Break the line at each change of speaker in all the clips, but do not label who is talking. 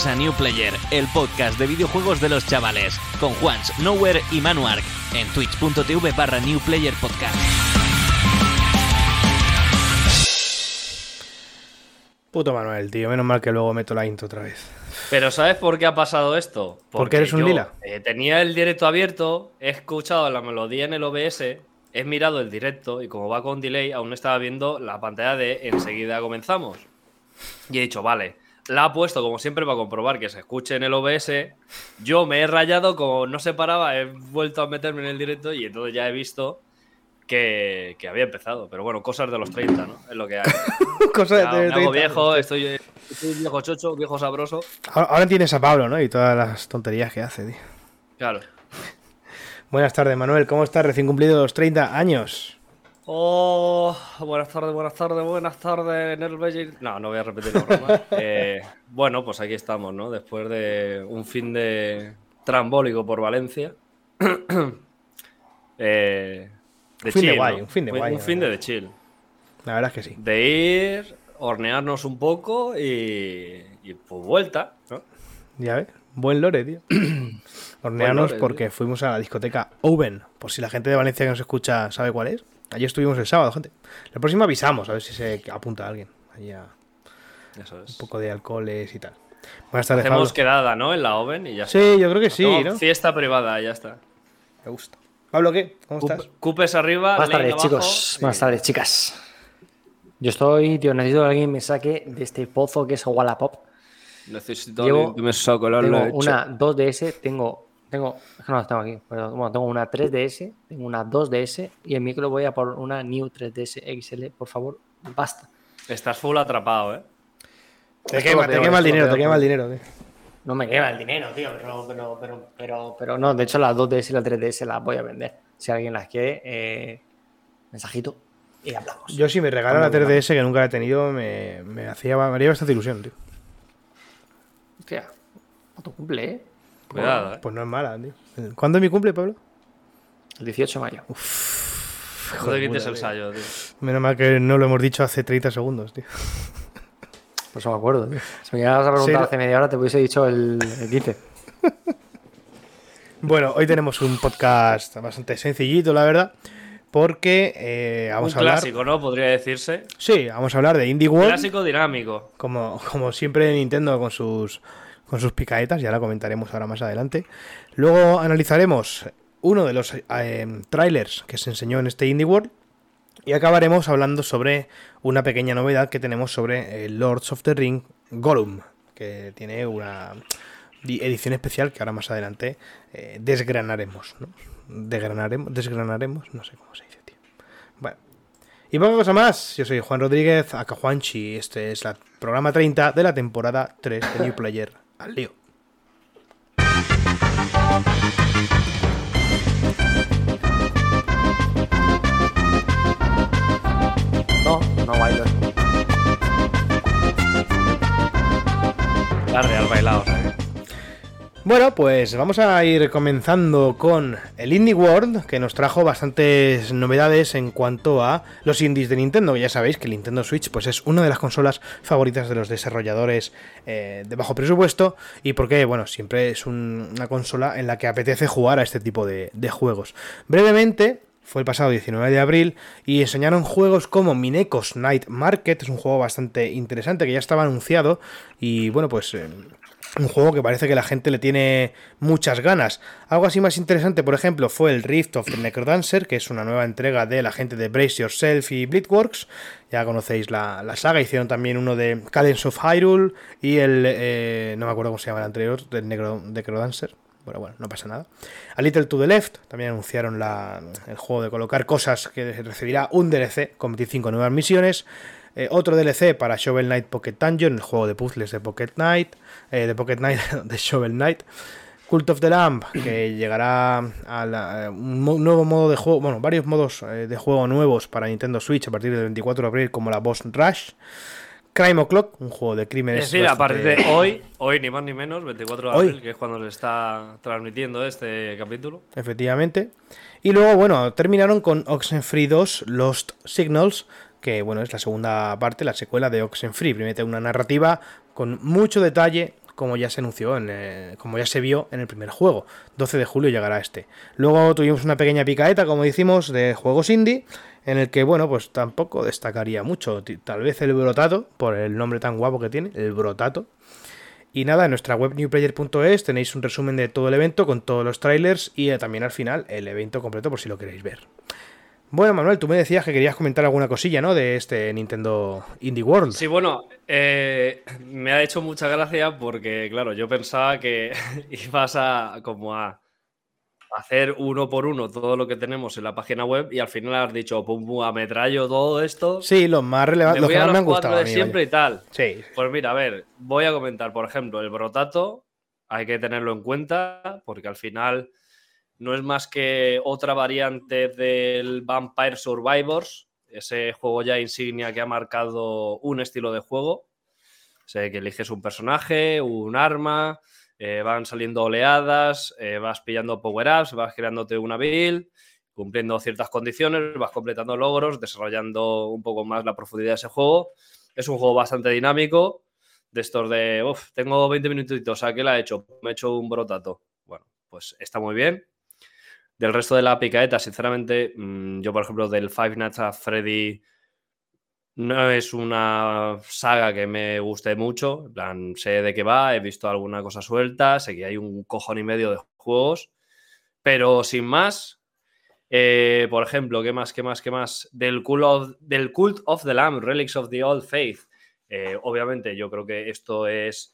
Bienvenidos a New Player, el podcast de videojuegos de los chavales, con Juans, Nowhere y Manuark, en twitch.tv barra New Player Podcast.
Puto Manuel, tío. Menos mal que luego meto la intro otra vez.
Pero ¿sabes por qué ha pasado esto?
Porque eres un
yo,
lila.
eh, tenía el directo abierto, he escuchado la melodía en el OBS, he mirado el directo y como va con delay, aún estaba viendo la pantalla de enseguida comenzamos. Y he dicho, vale, la ha puesto como siempre para comprobar que se escuche en el OBS. Yo me he rayado, como no se paraba, he vuelto a meterme en el directo y entonces ya he visto que, que había empezado. Pero bueno, cosas de los 30, ¿no? Es lo que hay.
Cosa
Ya,
de-
me
de-
hago
de-
viejo, estoy, estoy viejo chocho, viejo sabroso.
Ahora, ahora tienes a Pablo, ¿no? Y todas las tonterías que hace, tío.
Claro.
Buenas tardes, Manuel. ¿Cómo estás? Recién cumplido los 30 años.
Oh, buenas tardes, buenas tardes, buenas tardes, Nervegil. No, no voy a repetir la broma. Eh, bueno, pues aquí estamos, ¿no? Después de un fin de trambólico por Valencia. Eh, de
Un fin de guay,
¿no?
un fin de guay,
Un fin de, de chill.
La verdad es que sí.
De ir, hornearnos un poco y, y pues vuelta, ¿no?
Ya ves. Buen lore, tío. Horneanos
lore,
porque fuimos a la discoteca Oven. Por si la gente de Valencia que nos escucha sabe cuál es. Allí estuvimos el sábado, gente. La próxima avisamos, a ver si se apunta alguien. Allí a
Eso es.
un poco de alcoholes y tal. Buenas tardes, Pablo.
Hacemos quedada, ¿no? En la Oven y ya está.
Sí, yo creo que sí, ¿no?
Fiesta privada, ya está.
Me gusta. Pablo, ¿qué? ¿Cómo estás?
Cup- Cupes arriba,
Buenas tardes,
abajo,
chicos. Buenas tardes, chicas. Yo estoy, tío, necesito que alguien me saque de este pozo que es Wallapop.
Necesito
Llevo-
que me saque la
Tengo
leche.
una 2DS, tengo, tengo, es que no las tengo aquí, pero bueno, tengo una 3DS, tengo una 2DS y en micro voy a por una New 3DS XL, por favor, basta.
Estás full atrapado, ¿eh?
Te quema, te quema el dinero, te quema el dinero, tío.
No me quema el dinero, tío, pero, pero, pero, pero, pero no, de hecho las 2DS y la 3DS las voy a vender. Si alguien las quiere, eh, mensajito y hablamos.
Yo si me regalan la
Vamos,
3DS que nunca la he tenido, me, me hacía, me haría bastante ilusión, tío.
Hostia, tu cumple, ¿eh?
Cuidado, ¿eh?
Pues no es mala, tío. ¿Cuándo es mi cumple, Pablo?
El 18 de mayo.
No te quites
puta,
el
tío.
sallo, tío.
Menos mal que no lo hemos dicho hace 30 segundos, tío.
Por eso me acuerdo, tío. Si me llegas a preguntar
Sí, no-
hace media hora, te hubiese dicho el, el 15.
Bueno, hoy tenemos un podcast bastante sencillito, la verdad. Porque eh, vamos
Un
a hablar.
clásico, ¿no? Podría decirse.
Sí, vamos a hablar de Indie World.
Clásico dinámico.
Como, como siempre Nintendo con sus, con sus picaetas, ya la comentaremos ahora más adelante. Luego analizaremos uno de los eh, trailers que se enseñó en este Indie World. Y acabaremos hablando sobre una pequeña novedad que tenemos sobre el Lords of the Ring Gollum, que tiene una di- edición especial que ahora más adelante eh, desgranaremos. Desgranaremos, desgranaremos, no sé cómo se dice, tío. Bueno, y poca cosa más, yo soy Juan Rodríguez, acá Juanchi, este es el programa 30 de la temporada 3 de New Player. Al lío.
No, no bailo.
La real bailado, sea que-
Bueno, pues vamos a ir comenzando con el Indie World, que nos trajo bastantes novedades en cuanto a los indies de Nintendo. Ya sabéis que el Nintendo Switch pues, es una de las consolas favoritas de los desarrolladores eh, de bajo presupuesto y porque, bueno, siempre es un- una consola en la que apetece jugar a este tipo de, de juegos. Brevemente, fue el pasado 19 de abril y enseñaron juegos como Minecos Night Market, es un juego bastante interesante que ya estaba anunciado y bueno, pues eh, un juego que parece que la gente le tiene muchas ganas. Algo así más interesante, por ejemplo, fue el Rift of the Necrodancer, que es una nueva entrega de la gente de Brace Yourself y Bleedworks. Ya conocéis la, la saga, hicieron también uno de Cadence of Hyrule y el... eh, no me acuerdo cómo se llama el anterior, del Necro, Necrodancer. Bueno, bueno, no pasa nada. A Little to the Left también anunciaron la- el juego de colocar cosas que recibirá un DLC con 25 nuevas misiones. Eh, otro DLC para Shovel Knight Pocket Dungeon, el juego de puzzles de Pocket Knight, eh, de Pocket Knight, de Shovel Knight. Cult of the Lamp, que llegará a la- a un nuevo modo de juego, bueno, varios modos eh, de juego nuevos para Nintendo Switch a partir del 24 de abril, como la Boss Rush. Crime O'Clock, un juego de crímenes.
Es decir, a partir de hoy, hoy ni más ni menos, 24 de
Hoy.
abril, que es cuando se está transmitiendo este capítulo.
efectivamente. Y luego, bueno, terminaron con Oxenfree 2 Lost Signals, que bueno, es la segunda parte, la secuela de Oxenfree. Primero una narrativa con mucho detalle, como ya se anunció, en, eh, como ya se vio en el primer juego. 12 de julio llegará este. Luego tuvimos una pequeña picaeta, como decimos, de juegos indie, en el que, bueno, pues tampoco destacaría mucho. Tal vez el Brotato, por el nombre tan guapo que tiene, el Brotato. Y nada, en nuestra web newplayer.es tenéis un resumen de todo el evento con todos los trailers y eh, también al final el evento completo por si lo queréis ver. Bueno, Manuel, tú me decías que querías comentar alguna cosilla, ¿no? De este Nintendo Indie World.
Sí, bueno, eh, me ha hecho mucha gracia porque, claro, yo pensaba que ibas a como a hacer uno por uno todo lo que tenemos en la página web y al final has dicho, pum, pum, ametrallo todo esto.
Sí, los más relevantes, los que más me han gustado.
de siempre y tal.
Sí.
Pues mira, a ver, voy a comentar, por ejemplo, el brotato, hay que tenerlo en cuenta porque al final no es más que otra variante del Vampire Survivors, ese juego ya insignia que ha marcado un estilo de juego. Sé que eliges un personaje, un arma, eh, van saliendo oleadas, eh, vas pillando power-ups, vas creándote una build, cumpliendo ciertas condiciones, vas completando logros, desarrollando un poco más la profundidad de ese juego. Es un juego bastante dinámico, de estos de, uff, tengo 20 minutitos, ¿a qué la he hecho? Me he hecho un brotato. Bueno, pues está muy bien. Del resto de la picaeta, sinceramente, mm, yo, por ejemplo, del Five Nights at Freddy no es una saga que me guste mucho. En plan, sé de qué va, he visto alguna cosa suelta, sé que hay un cojón y medio de juegos, pero sin más. Eh, por ejemplo, ¿qué más, qué más, qué más? Del Cult of, del Cult of the Lamb, Relics of the Old Faith. Eh, obviamente, yo creo que esto es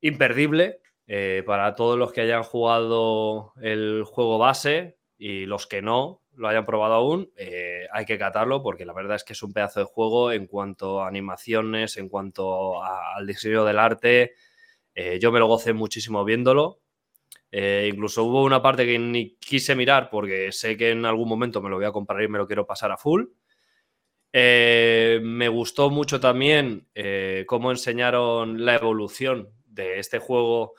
imperdible. Eh, para todos los que hayan jugado el juego base y los que no lo hayan probado aún, eh, hay que catarlo porque la verdad es que es un pedazo de juego en cuanto a animaciones, en cuanto al diseño del arte. Eh, yo me lo gocé muchísimo viéndolo. incluso hubo una parte que ni quise mirar porque sé que en algún momento me lo voy a comprar y me lo quiero pasar a full. me gustó mucho también cómo enseñaron la evolución de este juego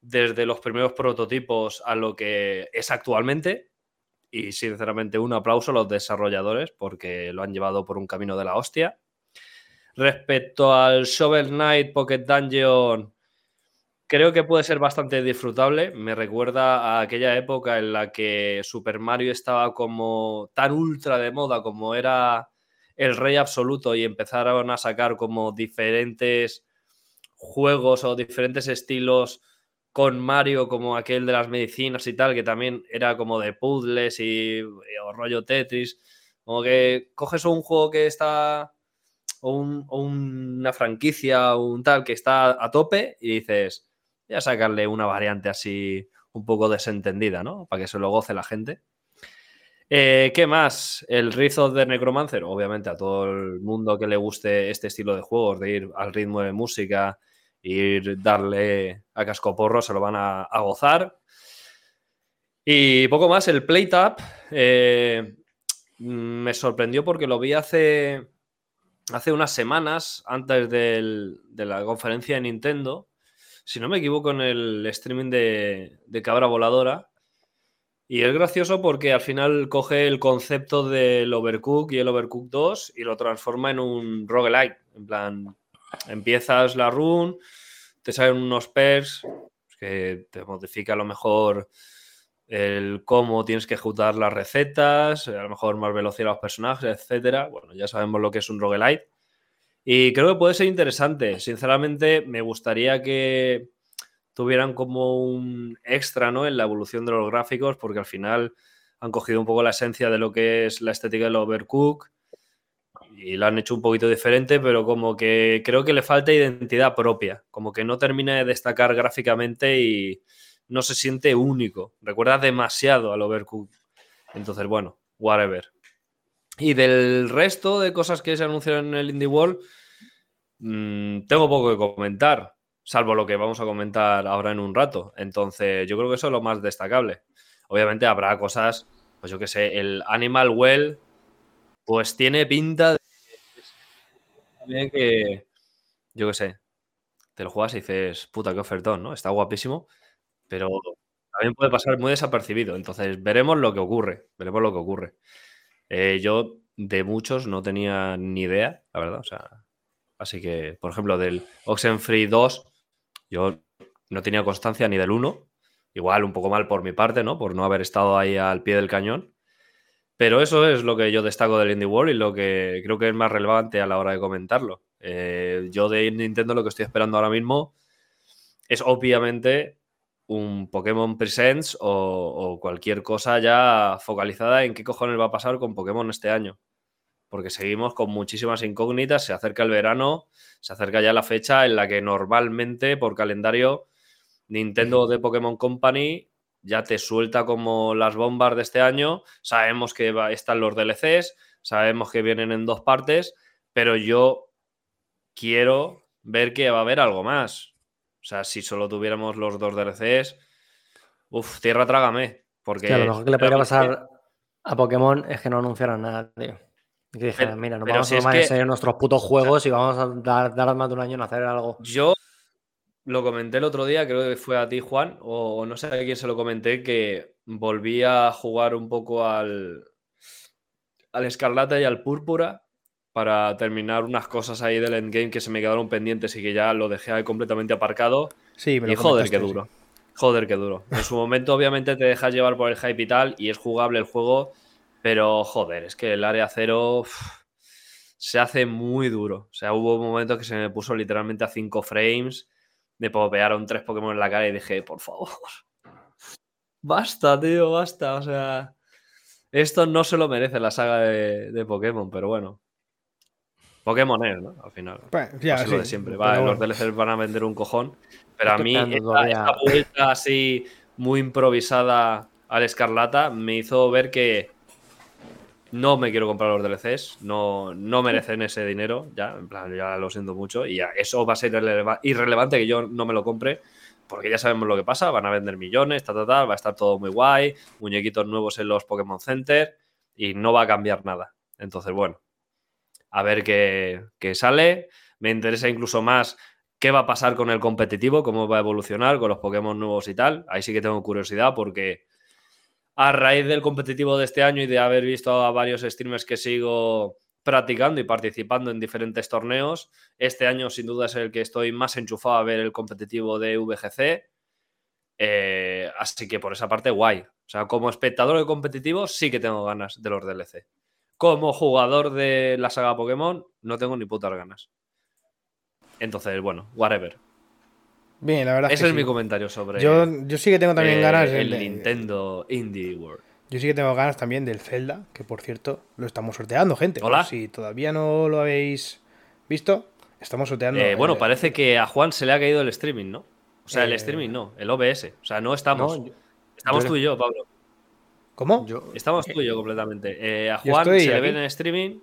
desde los primeros prototipos a lo que es actualmente. Y sinceramente un aplauso a los desarrolladores porque lo han llevado por un camino de la hostia. Respecto al Shovel Knight Pocket Dungeon, creo que puede ser bastante disfrutable. Me recuerda a aquella época en la que Super Mario estaba como tan ultra de moda como era el rey absoluto y empezaron a sacar como diferentes juegos o diferentes estilos con Mario como aquel de las medicinas y tal, que también era como de puzzles y, o rollo Tetris. Como que coges un juego que está, o, una franquicia o un tal que está a tope y dices, voy a sacarle una variante así un poco desentendida, ¿no? Para que se lo goce la gente. Eh, ¿Qué más? El Rizo de Necromancer, obviamente a todo el mundo que le guste este estilo de juegos, de ir al ritmo de música y darle a cascoporro, se lo van a, gozar. Y poco más, el PlayTap eh, me sorprendió porque lo vi hace, hace unas semanas, antes de la conferencia de Nintendo, si no me equivoco, en el streaming de, de Cabra Voladora. Y es gracioso porque al final coge el concepto del Overcook y el Overcook 2 y lo transforma en un roguelike. En plan, Empiezas la run, te salen unos pairs que te modifica a lo mejor el cómo tienes que ejecutar las recetas, a lo mejor más velocidad a los personajes, etcétera. Bueno, ya sabemos lo que es un roguelite. Y creo que puede ser interesante. Sinceramente, me gustaría que tuvieran como un extra ¿no? en la evolución de los gráficos, porque al final han cogido un poco la esencia de lo que es la estética del Overcook y lo han hecho un poquito diferente, pero como que creo que le falta identidad propia, como que no termina de destacar gráficamente y no se siente único. Recuerda demasiado al Overcooked. Entonces, bueno, whatever. Y del resto de cosas que se anunciaron en el Indie World, mm, tengo poco que comentar, salvo lo que vamos a comentar ahora en un rato. Entonces, yo creo que eso es lo más destacable. Obviamente habrá cosas, pues yo que sé, el Animal Well, pues tiene pinta que, yo qué sé, te lo juegas y dices, puta, qué ofertón, ¿no? Está guapísimo, pero también puede pasar muy desapercibido. Entonces, veremos lo que ocurre, veremos lo que ocurre. Eh, yo de muchos no tenía ni idea, la verdad, o sea, así que, por ejemplo, del Oxenfree 2, Yo no tenía constancia ni del 1. Igual un poco mal por mi parte, ¿no? Por no haber estado ahí al pie del cañón. Pero eso es lo que yo destaco del Indie World y lo que creo que es más relevante a la hora de comentarlo. Eh, yo de Nintendo lo que estoy esperando ahora mismo es obviamente un Pokémon Presents o, o, cualquier cosa ya focalizada en qué cojones va a pasar con Pokémon este año. Porque seguimos con muchísimas incógnitas, se acerca el verano, se acerca ya la fecha en la que normalmente por calendario Nintendo de Pokémon Company ya te suelta como las bombas de este año. Sabemos que va, están los DLCs, sabemos que vienen en dos partes, pero yo quiero ver que va a haber algo más. O sea, si solo tuviéramos los dos DLCs, uff, tierra trágame. Porque
Claro, lo mejor que le podría pasar a Pokémon es que no anunciaran nada, tío. Y que dijeran, mira, nos vamos
si
a tomar
que-
en serio nuestros putos juegos y vamos a dar, dar más de un año en hacer algo.
Yo lo comenté el otro día, creo que fue a ti, Juan, o no sé a quién se lo comenté, que volví a jugar un poco al, al Escarlata y al Púrpura para terminar unas cosas ahí del endgame que se me quedaron pendientes y que ya lo dejé ahí completamente aparcado.
Sí, me lo
Y joder, qué duro. Joder, qué duro. En su momento, obviamente, te dejas llevar por el hype y tal, y es jugable el juego, pero joder, es que el área cero se hace muy duro. O sea, hubo momentos que se me puso literalmente a 5 frames, me popearon tres Pokémon en la cara y dije, por favor, basta, tío, basta. O sea, esto no se lo merece la saga de, de Pokémon, pero bueno. Pokémon es, ¿no? Al final.
Pues, ya,
Así lo de siempre.
pero
Va,
bueno.
los DLCs van a vender un cojón. Pero a mí, esta, esta vuelta así muy improvisada al Escarlata me hizo ver que no me quiero comprar los DLCs. No, no merecen ese dinero. Ya, en plan, ya lo siento mucho. Y eso va a ser irreleva- irrelevante que yo no me lo compre. Porque ya sabemos lo que pasa. Van a vender millones, ta, ta, ta, Va a estar todo muy guay. Muñequitos nuevos en los Pokémon Center. Y no va a cambiar nada. Entonces, bueno a ver qué, qué sale. Me interesa incluso más qué va a pasar con el competitivo, cómo va a evolucionar con los Pokémon nuevos y tal. Ahí sí que tengo curiosidad porque a raíz del competitivo de este año y de haber visto a varios streamers que sigo practicando y participando en diferentes torneos, este año sin duda es el que estoy más enchufado a ver el competitivo de VGC. Eh, así que por esa parte, guay. O sea, como espectador de competitivo, sí que tengo ganas de los DLC. Como jugador de la saga Pokémon, no tengo ni putas ganas. Entonces, bueno, whatever.
Bien, la verdad.
Ese
que
es
sí.
mi comentario sobre
Yo, yo sí que tengo también
eh,
ganas
el
de-
Nintendo Indie World.
Yo sí que tengo ganas también del Zelda, que por cierto lo estamos sorteando, gente.
Hola.
Si todavía no lo habéis visto, estamos sorteando.
Eh, bueno,
el-
parece que a Juan se le ha caído el streaming, ¿no? O sea, el
Eh,
streaming no, el OBS. O sea, no estamos.
No, yo-
estamos
yo-
tú y yo, Pablo.
¿Cómo?
yo-
Estamos tú y yo completamente. Eh, a
Yo
Juan se le ve en el streaming,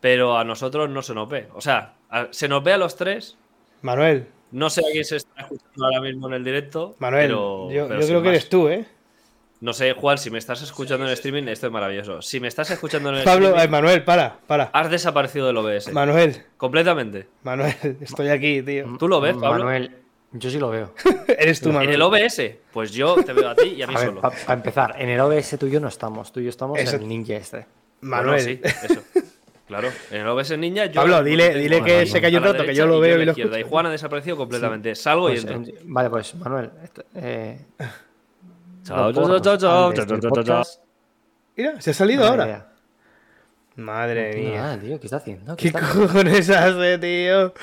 pero a nosotros no se nos ve. O sea, a- se nos ve a los tres.
Manuel,
No sé a quién se está escuchando ahora mismo en el directo.
Manuel,
pero,
yo,
pero
yo
sin
creo que
más.
eres tú, ¿eh?
No sé, Juan, si me estás escuchando en el streaming, esto es maravilloso. Si me estás escuchando en el
Pablo, ay,
streaming,
Manuel, para, para.
has desaparecido del OBS.
Manuel,
completamente.
Manuel, estoy aquí, tío.
¿Tú lo ves, Pablo?
Manuel, yo sí lo veo.
Eres tú,
En
Manuel.
el OBS, pues yo te veo a ti y a mí
A ver,
solo.
para empezar, en el OBS tú y yo no estamos. Tú y yo estamos
Eso-
en el Ninja este.
Bueno,
Manuel.
sí, eso. Claro, en el OBS Niña yo.
Pablo, dile- dile
que se
cayó un rato, que yo lo veo y
la
lo
izquierda.
escucho.
Y Juan ha desaparecido completamente. Salgo
Pues,
y entro.
en- vale, pues Manuel. esto- eh,
Chao, chao, chao, chao, chao, chao, chao, chao.
podcast,
Mira, se ha salido ahora. Madre mía.
nada, tío. ¿Qué está haciendo?
¿Qué
está haciendo?
cojones hace, tío?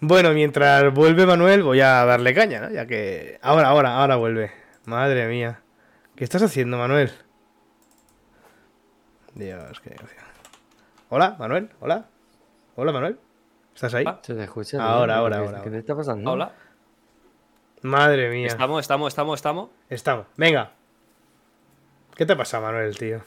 Bueno, mientras vuelve Manuel, voy a darle caña, ¿no? Ya que. Ahora, ahora, ahora vuelve. Madre mía. ¿Qué estás haciendo, Manuel? Dios, qué gracia. Hola, Manuel. Hola. Hola, Manuel. ¿Estás ahí?
Ah,
Se te escucha.
Ahora, ahora,
¿qué-
ahora,
¿Qué te está pasando?
Hola.
Madre mía.
Estamos, estamos, estamos, estamos.
Estamos. Venga. ¿Qué te pasa, Manuel, tío?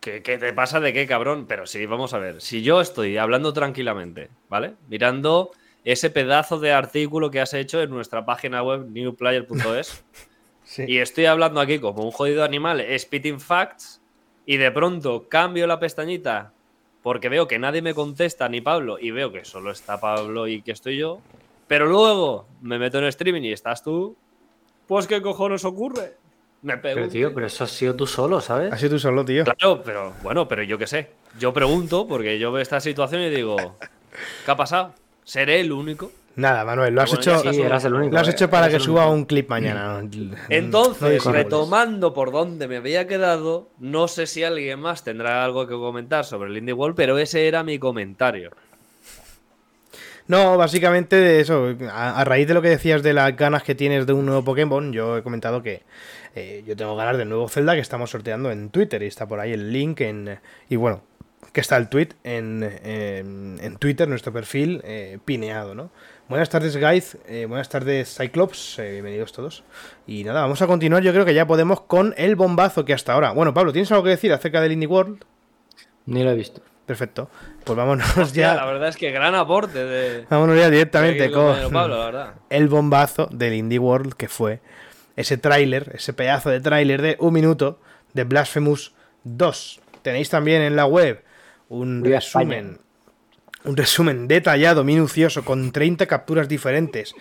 ¿Qué, qué te pasa de qué, cabrón? Pero sí, vamos a ver. Si yo estoy hablando tranquilamente, ¿vale? Mirando ese pedazo de artículo que has hecho en nuestra página web newplayer.es
Sí.
y estoy hablando aquí como un jodido animal, spitting facts, y de pronto cambio la pestañita porque veo que nadie me contesta, ni Pablo, y veo que solo está Pablo y que estoy yo, pero luego me meto en streaming y estás tú, pues ¿qué cojones ocurre? Me pego.
Pero tío, pero eso has sido tú solo, ¿sabes?
Has sido tú solo, tío.
Claro, pero bueno, pero yo qué sé. Yo pregunto porque yo veo esta situación y digo, ¿qué ha pasado? ¿Seré el único?
Nada, Manuel, lo has
Bueno,
hecho,
Sí, el único.
lo has
eh,
hecho para que suba un clip mañana.
Entonces, retomando por donde me había quedado, no sé si alguien más tendrá algo que comentar sobre el Indie World, pero ese era mi comentario.
No, básicamente de eso. A, a raíz de lo que decías de las ganas que tienes de un nuevo Pokémon, yo he comentado que eh, yo tengo ganas del nuevo Zelda que estamos sorteando en Twitter y está por ahí el link en y bueno que está el tweet en, en- en Twitter, nuestro perfil eh, pineado, ¿no? Buenas tardes, guys. eh, buenas tardes, Cyclops. eh, bienvenidos todos. Y nada, vamos a continuar. Yo creo que ya podemos con el bombazo que hasta ahora. Bueno, Pablo, ¿tienes algo que decir acerca del Indie World?
Ni lo he visto.
Perfecto. Pues vámonos
Hostia, la
ya.
verdad es que gran aporte de,
Vámonos ya directamente con
Pablo, la verdad.
el bombazo del Indie World que fue ese tráiler, ese pedazo de tráiler de un minuto de Blasphemous 2. Tenéis también en la web un resumen, un resumen detallado, minucioso, con 30 capturas diferentes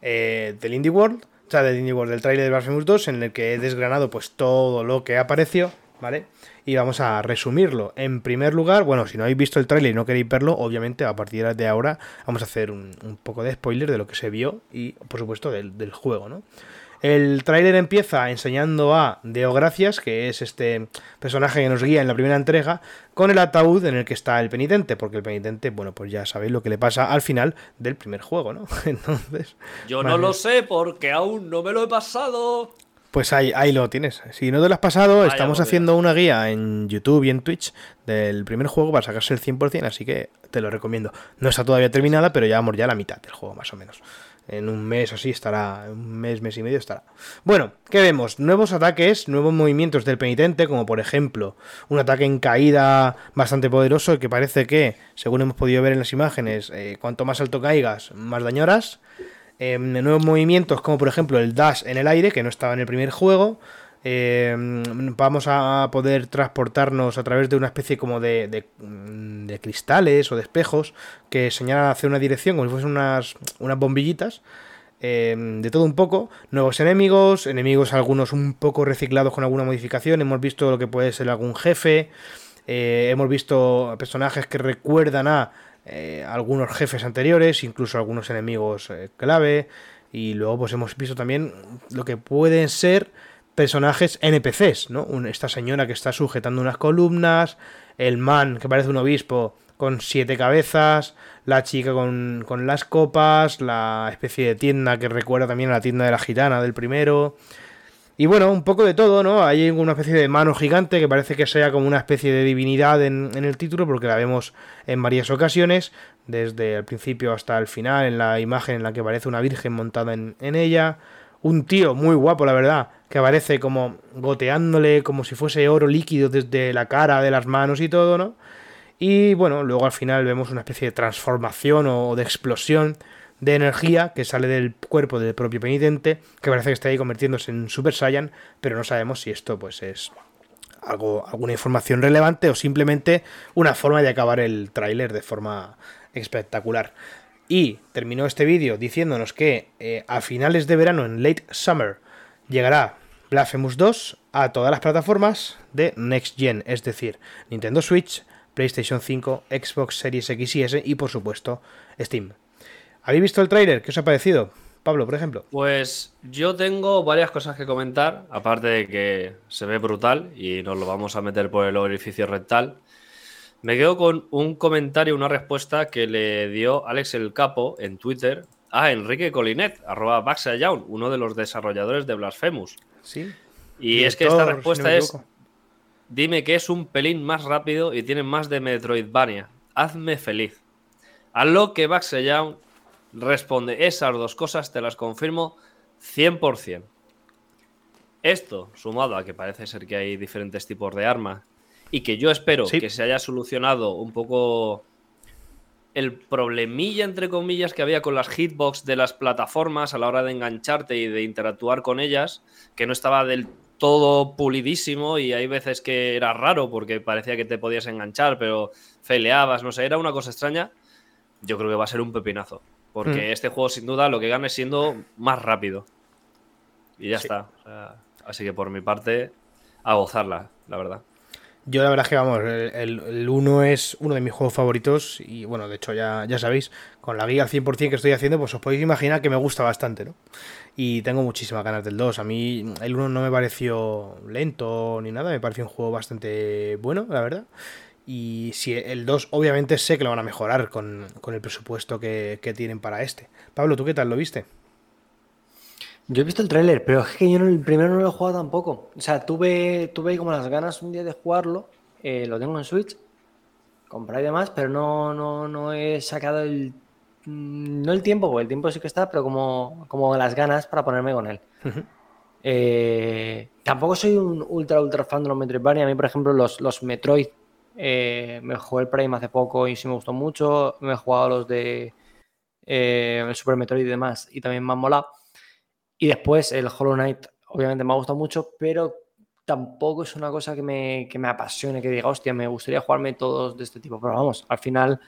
eh, del Indie World, o sea, del Indie World, del tráiler de Blasphemous 2, en el que he desgranado pues todo lo que apareció, ¿vale? Y vamos a resumirlo. En primer lugar, bueno, si no habéis visto el tráiler y no queréis verlo, obviamente a partir de ahora vamos a hacer un, poco de spoiler de lo que se vio y, por supuesto, del juego, ¿no? El tráiler empieza enseñando a Deo Gracias, que es este personaje que nos guía en la primera entrega, con el ataúd en el que está el penitente, porque el penitente, bueno, pues ya sabéis lo que le pasa al final del primer juego, ¿no? Entonces,
Yo no lo sé porque aún no me lo he pasado.
Pues ahí, ahí lo tienes. Si no te lo has pasado,
Vaya
estamos haciendo una guía en YouTube y en Twitch del primer juego para sacarse el 100%, así que te lo recomiendo. No está todavía terminada, pero llevamos ya la mitad del juego, más o menos. En un mes o así estará, un mes, mes y medio estará. Bueno, ¿qué vemos? Nuevos ataques, nuevos movimientos del penitente, como por ejemplo un ataque en caída bastante poderoso que parece que, según hemos podido ver en las imágenes, eh, cuanto más alto caigas, más dañoras. Eh, nuevos movimientos como por ejemplo el dash en el aire, que no estaba en el primer juego. Eh, vamos a poder transportarnos a través de una especie como de, de- de cristales o de espejos que señalan hacia una dirección como si fuesen unas, bombillitas. Eh, de todo un poco, nuevos enemigos, enemigos algunos un poco reciclados con alguna modificación, hemos visto lo que puede ser algún jefe, eh, hemos visto personajes que recuerdan a eh, algunos jefes anteriores, incluso algunos enemigos eh, clave. Y luego pues hemos visto también lo que pueden ser personajes NPCs, ¿no? Esta señora que está sujetando unas columnas, el man que parece un obispo con siete cabezas, la chica con, con las copas, la especie de tienda que recuerda también a la tienda de la gitana del primero. Y bueno, un poco de todo, ¿no? Hay una especie de mano gigante que parece que sea como una especie de divinidad en, el título, porque la vemos en varias ocasiones, desde el principio hasta el final, en la imagen en la que aparece una virgen montada en ella. Un tío muy guapo, la verdad, que aparece como goteándole como si fuese oro líquido desde la cara, de las manos y todo, ¿no? Y bueno, luego al final vemos una especie de transformación o de explosión de energía que sale del cuerpo del propio penitente, que parece que está ahí convirtiéndose en Super Saiyan, pero no sabemos si esto pues es algo, alguna información relevante o simplemente una forma de acabar el tráiler de forma espectacular. Y terminó este vídeo diciéndonos que eh, a finales de verano, en late summer, llegará Blasphemous 2 a todas las plataformas de Next Gen, es decir, Nintendo Switch, PlayStation 5, Xbox Series X y S y por supuesto Steam. ¿Habéis visto el tráiler? ¿Qué os ha parecido? Pablo, por ejemplo.
Pues yo tengo varias cosas que comentar, aparte de que se ve brutal y nos lo vamos a meter por el orificio rectal. Me quedo con un comentario, una respuesta que le dio Alex el Capo en Twitter a Enrique Colinet, arroba Baxayown, uno de los desarrolladores de Blasphemous.
Sí.
Y es que esta respuesta es, dime que es un pelín más rápido y tiene más de Metroidvania. Hazme feliz. A lo que Baxayown responde, esas dos cosas te las confirmo 100%. Esto, sumado a que parece ser que hay diferentes tipos de armas y que yo espero
Sí.
que se haya solucionado un poco el problemilla, entre comillas, que había con las hitbox de las plataformas a la hora de engancharte y de interactuar con ellas, que no estaba del todo pulidísimo y hay veces que era raro porque parecía que te podías enganchar, pero feleabas, no sé, era una cosa extraña. Yo creo que va a ser un pepinazo, porque
Mm.
este juego sin duda lo que gana es siendo más rápido. Y ya
Sí.
está. O sea, así que por mi parte, a gozarla, la verdad.
Yo la verdad es que, vamos, el 1 es uno de mis juegos favoritos y, bueno, de hecho ya, ya sabéis, con la guía al 100% que estoy haciendo, pues os podéis imaginar que me gusta bastante, ¿no? Y tengo muchísimas ganas del 2. A mí el 1 no me pareció lento ni nada, me pareció un juego bastante bueno, la verdad. Y si el 2, obviamente sé que lo van a mejorar con, el presupuesto que, que tienen para este. Pablo, ¿tú qué tal lo viste?
Yo he visto el tráiler, pero es que yo el primero no lo he jugado tampoco. O sea, tuve, tuve como las ganas un día de jugarlo. Eh, lo tengo en Switch. Comprar y demás, pero no, no, no he sacado el. Mm, no el tiempo, porque el tiempo sí que está, pero como, como las ganas para ponerme con él. Eh, tampoco soy un ultra, ultra fan de los Metroidvania. A mí, por ejemplo, los, los Metroid. Eh, me jugué el Prime hace poco y sí me gustó mucho. Me he jugado los de. el Super Metroid y demás, y también me han molado. Y después el Hollow Knight, obviamente me ha gustado mucho, pero tampoco es una cosa que me, que me apasione, que diga, hostia, me gustaría jugarme todos de este tipo. Pero vamos, al final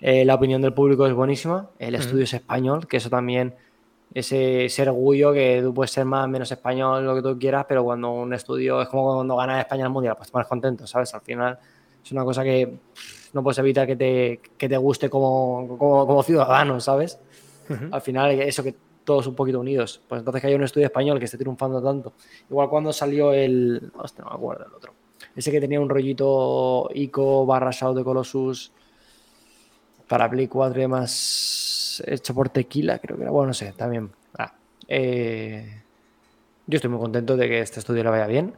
eh, la opinión del público es buenísima, el estudio es español, que eso también, ese, ese orgullo que tú puedes ser más menos español, lo que tú quieras, pero cuando un estudio es como cuando gana España el Mundial, pues te pones contento, ¿sabes? Al final es una cosa que no puedes evitar que te, que te guste como, como, ciudadano, ¿sabes? Al final eso que todos un poquito unidos. Pues entonces que hay un estudio español que esté triunfando tanto. Igual cuando salió el. Hostia, no me acuerdo el otro. Ese que tenía un rollito ICO barra Shadow de Colossus para Play 4 y demás hecho por Tequila, creo que era. Bueno, no sé, también. Ah, eh, yo estoy muy contento de que este estudio le vaya bien,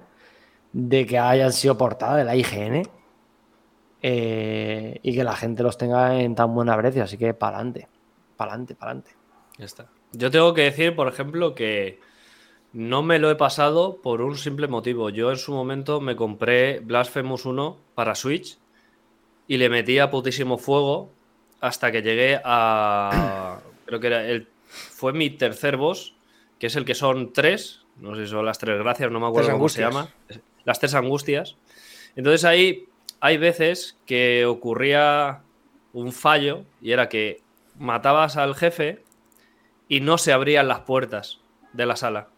de que hayan sido portada de la IGN eh, y que la gente los tenga en tan buena precio. Así que para adelante, para adelante, para adelante.
Ya está. Yo tengo que decir, por ejemplo, que no me lo he pasado por un simple motivo. Yo en su momento me compré Blasphemous 1 para Switch y le metí a putísimo fuego hasta que llegué a. Creo que era el. Fue mi tercer boss, que es el que son tres. No sé si son las tres gracias, no me acuerdo cómo se llama. Las tres angustias. Entonces ahí hay veces que ocurría un fallo y era que matabas al jefe y no se abrían las puertas de la sala.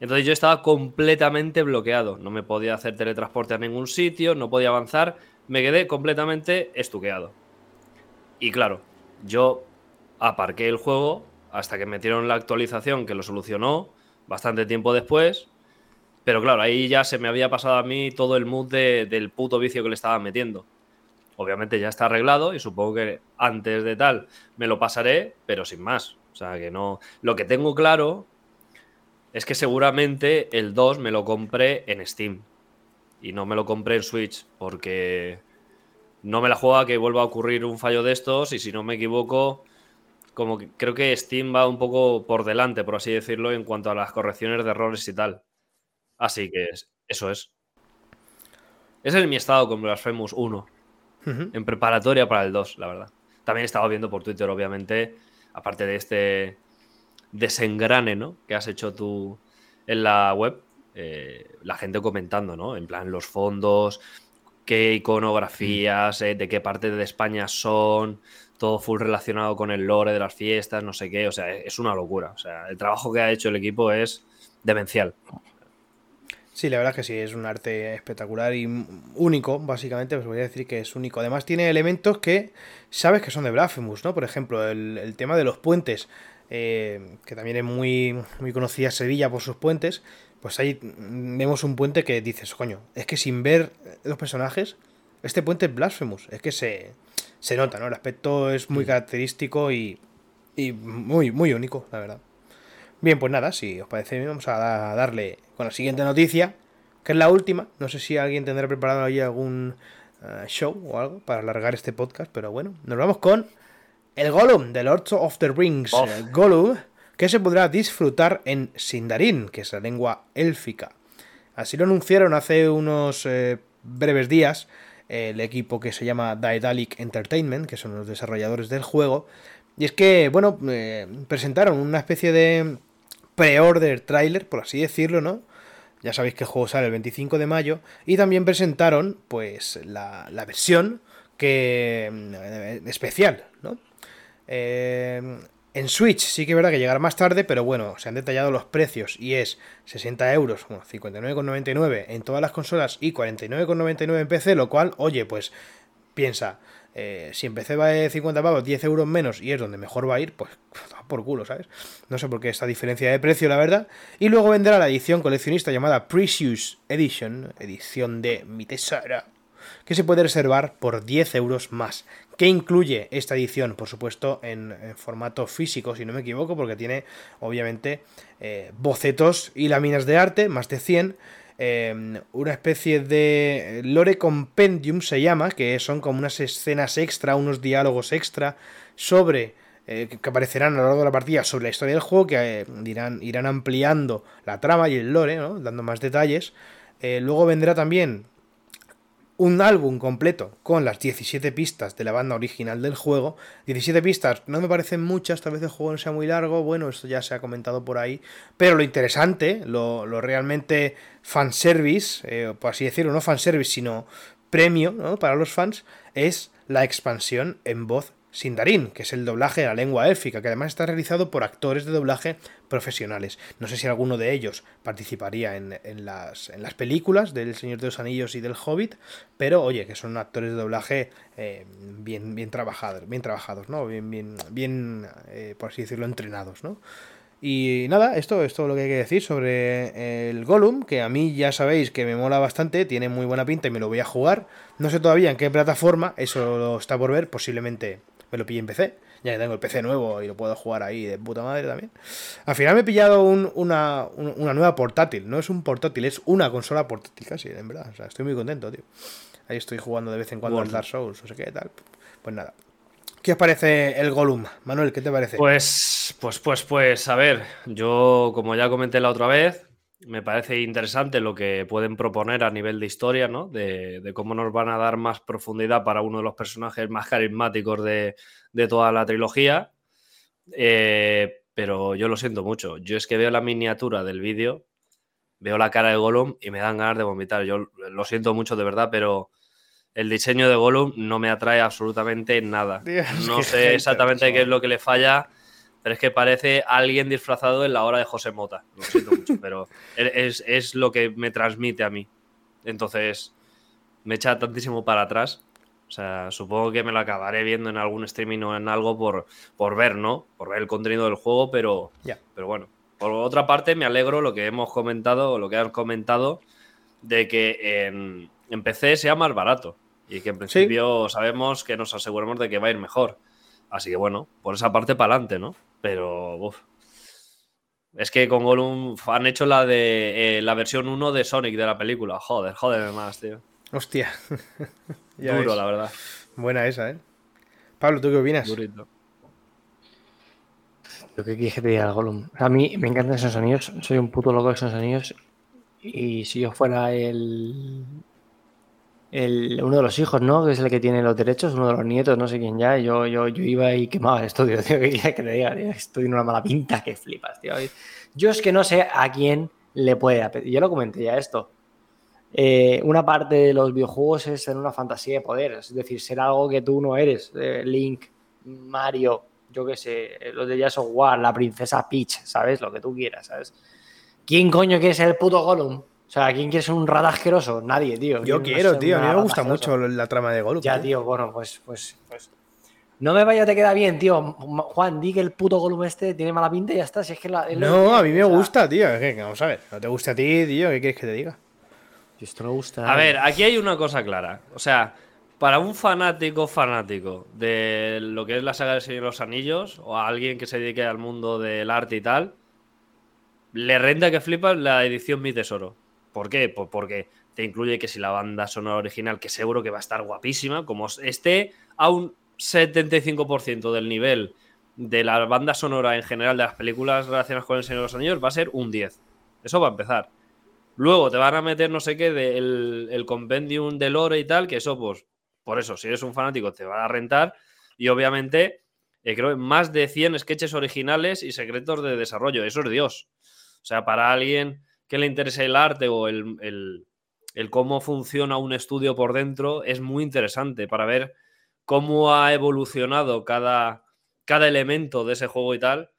Entonces yo estaba completamente bloqueado. No me podía hacer teletransporte a ningún sitio, no podía avanzar. Me quedé completamente estuqueado. Y claro, yo aparqué el juego hasta que metieron la actualización que lo solucionó bastante tiempo después. Pero claro, ahí ya se me había pasado a mí todo el mood del puto vicio que le estaba metiendo. Obviamente ya está arreglado y supongo que antes de tal me lo pasaré, pero sin más. O sea, que no. Lo que tengo claro es que seguramente el 2 me lo compré en Steam. Y no me lo compré en Switch. Porque no me la juega que vuelva a ocurrir un fallo de estos. Y si no me equivoco, como que creo que Steam va un poco por delante, por así decirlo, en cuanto a las correcciones de errores y tal. Así que eso es. Ese es mi estado con Blasphemous 1. En preparatoria para el 2, la verdad. También he estado viendo por Twitter, obviamente, aparte de este desengrane ¿no? que has hecho tú en la web, eh, la gente comentando, ¿no? En plan, los fondos, qué iconografías, eh, de qué parte de España son, todo full relacionado con el lore de las fiestas, no sé qué. O sea, es una locura. O sea, el trabajo que ha hecho el equipo es demencial.
Sí, la verdad es que sí, es un arte espectacular y único, básicamente, os voy a decir que es único. Además tiene elementos que sabes que son de Blasphemous, ¿no? Por ejemplo, el, tema de los puentes, eh, que también es muy, muy conocida Sevilla por sus puentes, pues ahí vemos un puente que dices, coño, es que sin ver los personajes, este puente es Blasphemous, es que se, se nota, ¿no? El aspecto es muy característico y, y muy, muy único, la verdad. Bien, pues nada, si os parece vamos a darle con la siguiente noticia, que es la última. No sé si alguien tendrá preparado ahí algún eh, show o algo para alargar este podcast, pero bueno, nos vamos con el Gollum de Lords of the Rings. Eh, Gollum, que se podrá disfrutar en Sindarin, que es la lengua élfica. Así lo anunciaron hace unos eh, breves días el equipo que se llama Daedalic Entertainment, que son los desarrolladores del juego. Y es que, bueno, presentaron una especie de pre-order trailer, por así decirlo, ¿no? Ya sabéis que el juego sale el 25 de mayo. Y también presentaron, pues, la, versión que. Mm, especial, ¿no? Eh, En Switch sí que es verdad que llegará más tarde, pero bueno, se han detallado los precios y es 60 euros, bueno, 59,99 en todas las consolas y 49,99 en PC, lo cual, oye, pues piensa, eh, si PC vale 50 pavos, 10 euros menos y es donde mejor va a ir, pues por culo, ¿sabes? No sé por qué esta diferencia de precio, la verdad. Y luego vendrá la edición coleccionista llamada Precious Edition, edición de mi tesoro, que se puede reservar por 10 euros más. ¿Qué incluye esta edición? Por supuesto, en, formato físico, si no me equivoco, porque tiene, obviamente, eh, bocetos y láminas de arte, más de 100. Eh, una especie de lore compendium se llama, que son como unas escenas extra, unos diálogos extra sobre eh, que aparecerán a lo largo de la partida sobre la historia del juego, que irán, irán ampliando la trama y el lore, dando más detalles. luego vendrá también un álbum completo con las 17 pistas de la banda original del juego. 17 pistas, no me parecen muchas, tal vez el juego no sea muy largo, bueno, esto ya se ha comentado por ahí, pero lo interesante, lo, realmente fanservice, eh, por así decirlo, no fanservice, sino premio para los fans, es la expansión en voz Sindarin, que es el doblaje de la lengua élfica, que además está realizado por actores de doblaje profesionales. No sé si alguno de ellos participaría en, las, en las, películas del Señor de los Anillos y del Hobbit, pero oye, que son actores de doblaje eh, bien, bien trabajados, bien trabajados, ¿no? Bien, bien, bien eh, por así decirlo, entrenados, ¿no? Y nada, esto es todo lo que hay que decir sobre el Gollum, que a mí ya sabéis que me mola bastante, tiene muy buena pinta y me lo voy a jugar. No sé todavía en qué plataforma, eso está por ver, posiblemente me lo pillé en PC, ya tengo el PC nuevo y lo puedo jugar ahí de puta madre también. Al final me he pillado una, nueva portátil, no es un portátil, es una consola portátil casi, en verdad. O sea, estoy muy contento, tío. Ahí estoy jugando de vez en cuando al Dark Souls, o sé qué tal. Pues nada. ¿Qué os parece el Gollum? Manuel, ¿qué te parece?
Pues, pues, pues, pues, a ver, yo como ya comenté la otra vez, me parece interesante lo que pueden proponer a nivel de historia, ¿no? De, cómo nos van a dar más profundidad para uno de los personajes más carismáticos de, toda la trilogía. Eh, pero yo lo siento mucho. Yo es que veo la miniatura del vídeo, veo la cara de Gollum y me dan ganas de vomitar. Yo lo siento mucho de verdad, pero el diseño de Gollum no me atrae absolutamente nada. no sé exactamente qué es lo que le falla pero es que parece alguien disfrazado en la hora de José Mota. Lo siento mucho, pero es, lo que me transmite a mí. Entonces, me echa tantísimo para atrás. O sea, supongo que me lo acabaré viendo en algún streaming o en algo por, por ver, ¿no? Por ver el contenido del juego, pero, pero bueno. Por otra parte, me alegro lo que hemos comentado, lo que han comentado, de que en, en PC sea más barato. Y que en principio sabemos que nos aseguramos de que va a ir mejor. Así que bueno, por esa parte para adelante, ¿no? Pero, uff. Es que con Gollum han hecho la de eh, la versión 1 de Sonic de la película. Joder, joder más, tío.
Hostia.
Duro, la verdad.
Buena esa, ¿eh? Pablo, ¿tú qué opinas?
Durito. Lo que quieres que te diga Gollum. A mí me encantan esos anillos. Soy un puto loco de esos anillos. Y si yo fuera el, uno de los hijos, ¿no? Que es el que tiene los derechos, uno de los nietos, no sé quién ya. Yo, yo, yo iba y quemaba el estudio, tío. Que que te diga, Estoy en una mala pinta que flipas, tío. Yo es que no sé a quién le puede apetecer. Yo lo comenté ya esto. Eh, una parte de los videojuegos es ser una fantasía de poder, es decir, ser algo que tú no eres. Eh, Link, Mario, yo qué sé, los de Jazz of War, la princesa Peach, ¿sabes? Lo que tú quieras, ¿sabes? ¿Quién coño quiere ser el puto Gollum? O sea, ¿quién quiere ser un rata asqueroso? Nadie, tío.
Yo quiero, tío. A mí me gusta mucho la trama de Gollum.
Ya, tío, bueno, pues, pues, pues. No me vaya, te queda bien, tío. Juan, di que el puto Gollum este tiene mala pinta y ya está. Si es que
no, a mí me gusta, tío. vamos a ver. No te gusta a ti, tío. ¿Qué quieres que te diga?
Esto no gusta.
A ver, aquí hay una cosa clara. O sea, para un fanático fanático de lo que es la saga del Señor de los Anillos o a alguien que se dedique al mundo del arte y tal, le renta que flipas la edición Mi Tesoro. ¿Por qué? Pues porque te incluye que si la banda sonora original, que seguro que va a estar guapísima, como esté a un 75% del nivel de la banda sonora en general de las películas relacionadas con el Señor de los Anillos, va a ser un 10. Eso va a empezar. Luego te van a meter no sé qué del el compendium de lore y tal, que eso, pues, por eso, si eres un fanático, te va a rentar. Y obviamente, eh, creo más de 100 sketches originales y secretos de desarrollo. Eso es Dios. O sea, para alguien que le interese el arte o el, cómo funciona un estudio por dentro, es muy interesante para ver cómo ha evolucionado cada, cada elemento de ese juego y tal,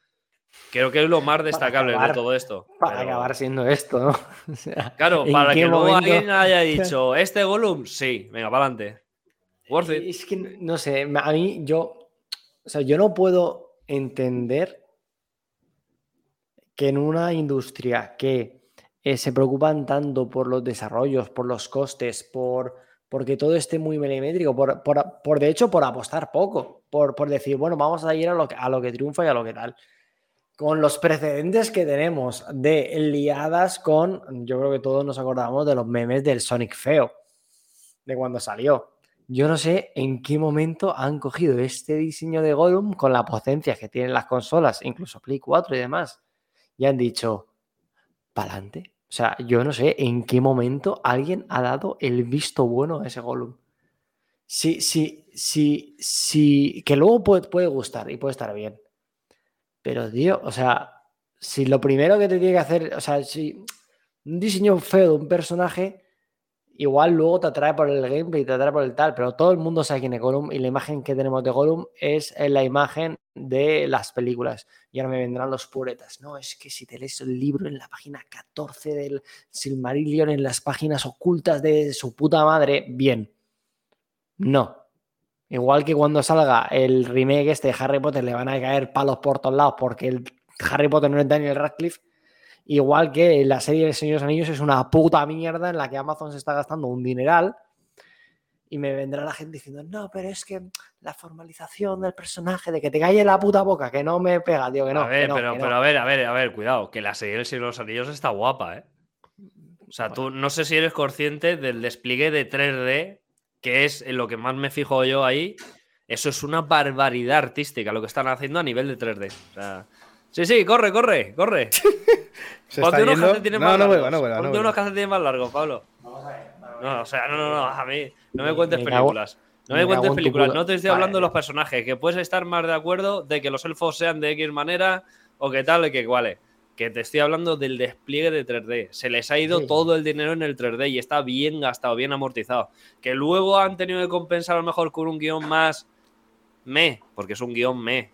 creo que es lo más destacable de todo esto.
Para acabar siendo esto, ¿no?
claro, para que luego alguien haya dicho, ¿este Gollum? Sí, venga, para adelante.
Es que, no sé, a mí yo, o sea, yo no puedo entender que en una industria que eh, se preocupan tanto por los desarrollos, por los costes, por porque todo esté muy milimétrico, por, por, de hecho por apostar poco, por, por, decir, bueno, vamos a ir a lo, a lo que triunfa y a lo que tal. Con los precedentes que tenemos de liadas con, yo creo que todos nos acordamos de los memes del Sonic feo, de cuando salió. Yo no sé en qué momento han cogido este diseño de Gollum con la potencia que tienen las consolas, incluso Play 4 y demás, y han dicho, pa'lante. O sea, yo no sé en qué momento alguien ha dado el visto bueno a ese Gollum. Sí, sí, sí, sí, que luego puede, puede gustar y puede estar bien. Pero, tío, o sea, si lo primero que te tiene que hacer, o sea, si un diseño feo de un personaje igual luego te atrae por el gameplay, te atrae por el tal, pero todo el mundo sabe quién es Gollum y la imagen que tenemos de Gollum es la imagen de las películas. Y ahora me vendrán los puretas. No, es que si te lees el libro en la página 14 del Silmarillion, en las páginas ocultas de su puta madre, bien. No. Igual que cuando salga el remake este de Harry Potter le van a caer palos por todos lados porque el Harry Potter no es Daniel Radcliffe Igual que la serie de Señores Anillos es una puta mierda en la que Amazon se está gastando un dineral y me vendrá la gente diciendo, no, pero es que la formalización del personaje, de que te calle la puta boca, que no me pega, tío, que no.
A ver,
pero,
pero a ver, a ver, a ver, cuidado, que la serie Señor de los Anillos está guapa, ¿eh? O sea, tú no sé si eres consciente del despliegue de 3D, que es en lo que más me fijo yo ahí. Eso es una barbaridad artística lo que están haciendo a nivel de 3D. O sea, Sí, sí, corre, corre, corre. Ponte unos calcetines más largos. Ponte unos calcetines más largos, Pablo. No, o sea, no, no, no, a mí no me cuentes películas. No me, cuentes películas, no te estoy hablando de los personajes, que puedes estar más de acuerdo de que los elfos sean de X manera o que tal, y que vale. Que te estoy hablando del despliegue de 3D. Se les ha ido todo el dinero en el 3D y está bien gastado, bien amortizado. Que luego han tenido que compensar a lo mejor con un guion más me, porque es un guion me.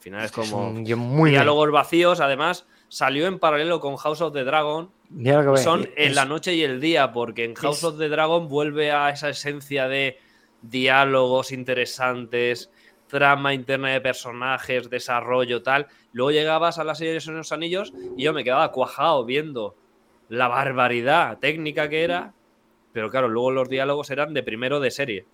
Al final es como muy diálogos vacíos. Además, salió en paralelo con House of the Dragon. Son en la noche y el día, porque en House of the Dragon vuelve a esa esencia de diálogos interesantes, trama interna de personajes, desarrollo, tal. Luego llegabas a la serie de los Anillos y yo me quedaba cuajado viendo la barbaridad técnica que era, pero claro, luego los diálogos eran de primero de serie.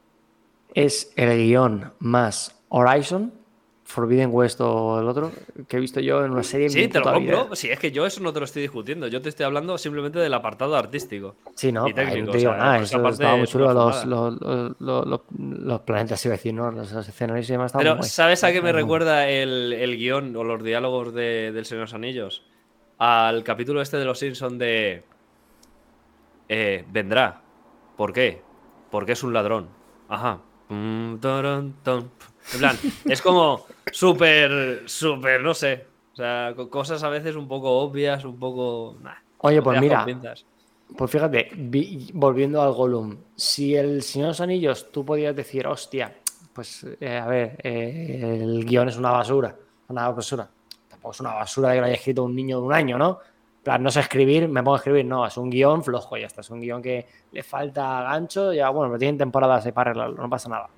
Es el guion más Horizon Forbidden West o el otro que he visto yo en una serie.
Sí, te lo compro. Sí, es que yo eso no te lo estoy discutiendo. Yo te estoy hablando simplemente del apartado artístico.
Sí, no,
técnico,
te digo nada. Eso estaba muy chulo. Los, los, los, los, planetas, iba a decir, ¿no? Los escenarios y demás.
Pero, ¿sabes a qué me recuerda el, el guion o los diálogos de, del Señor de los Anillos? Al capítulo este de los Simpsons de. Eh, vendrá. ¿Por qué? Porque es un ladrón. Ajá. En plan, es como súper, súper, no sé. O sea, cosas a veces un poco obvias, un poco.
Oye, pues mira. Pues fíjate, volviendo al Gollum, si el Señor de los Anillos tú podías decir, hostia, pues eh, a ver, eh, el guion es una basura, una basura. Tampoco es una basura de que lo haya escrito un niño de un año, ¿no? plan, no sé escribir, me pongo a escribir, no, es un guion flojo, ya está, es un guion que le falta gancho, ya bueno, pero tienen temporadas para arreglarlo, no pasa nada.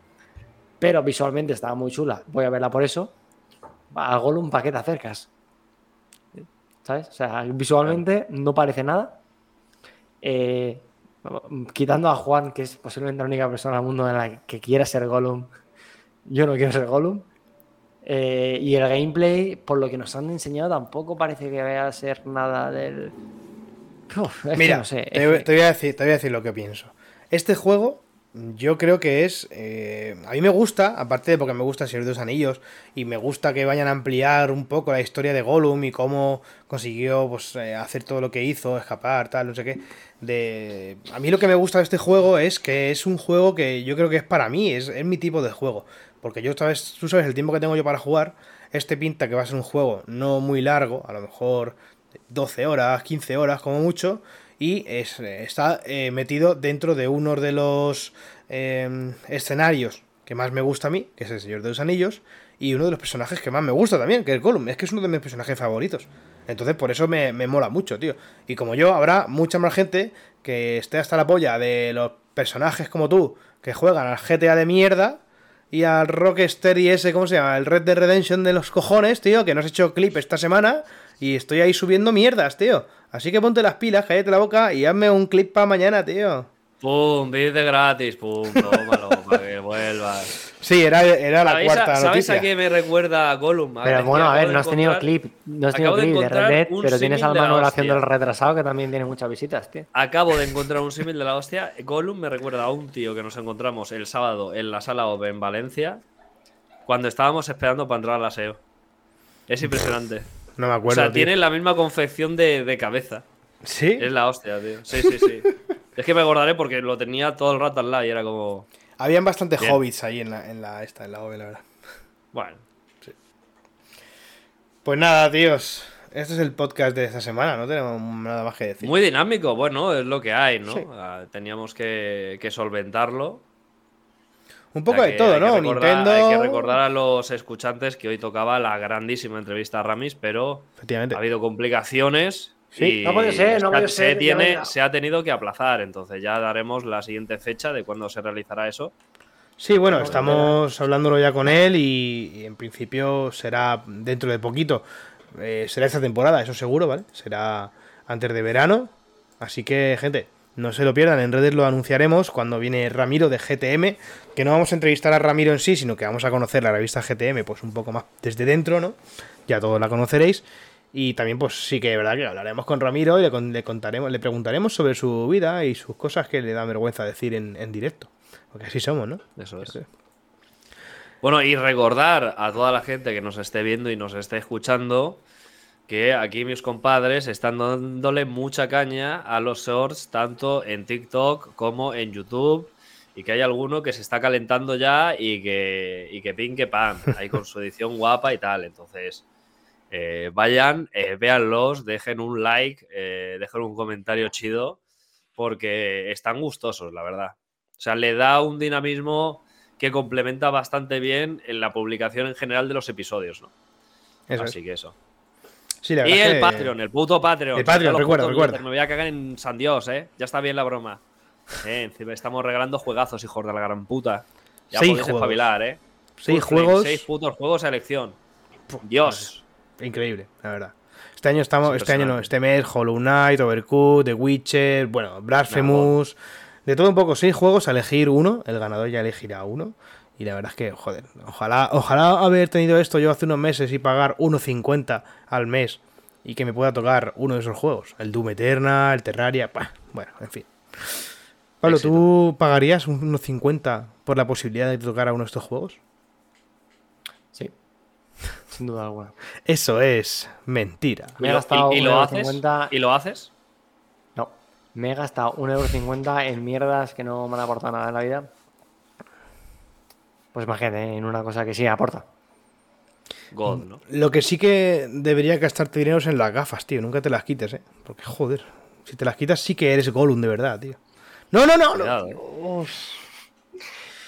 Pero visualmente estaba muy chula, voy a verla por eso. A Gollum, ¿para qué te acercas? ¿Sabes? O sea, visualmente no parece nada. Eh, quitando a Juan, que es posiblemente la única persona en el mundo en la que quiera ser Gollum, yo no quiero ser Gollum. Eh, y el gameplay, por lo que nos han enseñado, tampoco parece que vaya a ser nada del.
Mira, te, voy a decir, te voy a decir lo que pienso. Este juego, yo creo que es. Eh, a mí me gusta, aparte de porque me gusta Señor de los Anillos, y me gusta que vayan a ampliar un poco la historia de Gollum y cómo consiguió pues, eh, hacer todo lo que hizo, escapar, tal, no sé qué. De... A mí lo que me gusta de este juego es que es un juego que yo creo que es para mí, es, es mi tipo de juego. Porque yo, sabes, tú sabes, el tiempo que tengo yo para jugar, este pinta que va a ser un juego no muy largo, a lo mejor 12 horas, 15 horas como mucho, y es, está eh, metido dentro de uno de los em, escenarios que más me gusta a mí, que es el Señor de los Anillos, y uno de los personajes que más me gusta también, que es Gollum. Es que es uno de mis personajes favoritos. Entonces, por eso me, me mola mucho, tío. Y como yo, habrá mucha más gente que esté hasta la polla de los personajes como tú, que juegan al GTA de mierda y al Rockstar y ese, ¿cómo se llama? El Red Dead Redemption de los cojones, tío, que no has hecho clip esta semana y estoy ahí subiendo mierdas, tío. Así que ponte las pilas, cállate la boca y hazme un clip para mañana, tío.
Pum, de gratis, pum, tómalo, para que vuelvas.
Sí, era, era la
¿Sabéis,
cuarta
a, ¿Sabéis
noticia.
a qué me recuerda a Gollum? A
Pero bueno, a ver, no has tenido clip, no has tenido
acabo de
clip de Red Dead, pero tienes al
de la
Manuel haciendo el retrasado que también tiene muchas visitas, tío.
Acabo de encontrar un símil de la hostia. Gollum me recuerda a un tío que nos encontramos el sábado en la sala OVE en Valencia cuando estábamos esperando para entrar al aseo. Es impresionante.
No me
O
acuerdo.
sea,
tío.
tiene la misma confección de, de cabeza.
¿Sí?
Es la hostia, tío. Sí, sí, sí. es que me acordaré porque lo tenía todo el rato al lado y era como.
Habían bastantes
Bien.
hobbits ahí en la, en la esta, en la OV, la verdad.
Bueno.
Pues nada, tíos. Este es el podcast de esta semana, no tenemos nada más que decir.
Muy dinámico, bueno, es lo que hay, ¿no?
Sí.
Ah, Teníamos que, que solventarlo.
Un poco
O sea
de todo,
hay que
¿no?
recordar-
Nintendo.
Hay que recordar a los escuchantes que hoy tocaba la grandísima entrevista a Ramis, pero
Efectivamente.
ha habido complicaciones.
Sí.
y
No puede ser, no
se-
puede
se,
ser, ya
tiene, se ha tenido que aplazar, entonces ya daremos la siguiente fecha de cuándo se realizará eso.
Sí, bueno, estamos hablándolo ya con él y, y en principio será dentro de poquito. Eh, será esta temporada, eso seguro, ¿vale? Será antes de verano. Así que, gente, no se lo pierdan. En redes lo anunciaremos cuando viene Ramiro de GTM. Que no vamos a entrevistar a Ramiro en sí, sino que vamos a conocer la revista GTM, pues un poco más desde dentro, ¿no? Ya todos la conoceréis. Y también, pues sí que es verdad que hablaremos con Ramiro y le, con- le contaremos, le preguntaremos sobre su vida y sus cosas que le da vergüenza decir en, en directo. Porque así somos, ¿no?
Eso es. Bueno, y recordar a toda la gente que nos esté viendo y nos esté escuchando que aquí mis compadres están dándole mucha caña a los shorts, tanto en TikTok como en YouTube, y que hay alguno que se está calentando ya y que, y que pin que pan, ahí con su edición guapa y tal. Entonces, eh, vayan, eh, véanlos, dejen un like, eh, dejen un comentario chido, porque están gustosos, la verdad. O sea, le da un dinamismo que complementa bastante bien en la publicación en general de los episodios, ¿no?
Eso
Así
es.
que eso.
Sí, la
Y el
que-
Patreon, el puto Patreon.
El Patreon, recuerda.
viewers, Me voy a cagar en San Dios, ¿eh? Ya está bien la broma. Eh, encima estamos regalando juegazos, hijos de la gran puta. Ya
Seis
podéis
juegos.
espabilar, ¿eh?
Seis
Full frame,
juegos.
Seis putos juegos a elección. Dios.
Increíble, la verdad. Este año estamos,
Es
este año no, este mes, Hollow Knight, Overcooked, The Witcher, bueno, Blasphemous, de todo un poco, seis juegos a elegir uno, el ganador ya elegirá uno. Y la verdad es que, joder, ojalá, ojalá haber tenido esto yo hace unos meses y pagar 1.50 al mes y que me pueda tocar uno de esos juegos. El Doom Eterna, el Terraria, bah, bueno, en fin. Pablo,
Éxito.
¿tú pagarías un- unos 50 por la posibilidad de tocar a uno de estos juegos?
Sí. Sin duda alguna.
Eso es mentira.
Me
¿Y
he
lo,
gastado
y- y lo
1,50
haces? ¿Y lo haces?
No. Me he gastado 1,50€ en mierdas que no me han aportado nada en la vida. Pues imagínate, en una cosa que sí aporta.
God, ¿no?
Lo que sí que debería gastarte dinero es en las gafas, tío. Nunca te las quites, ¿eh? Porque, joder, si te las quitas sí que eres Gollum de verdad, tío. No, no, no. no.
Cuidado, ¿eh?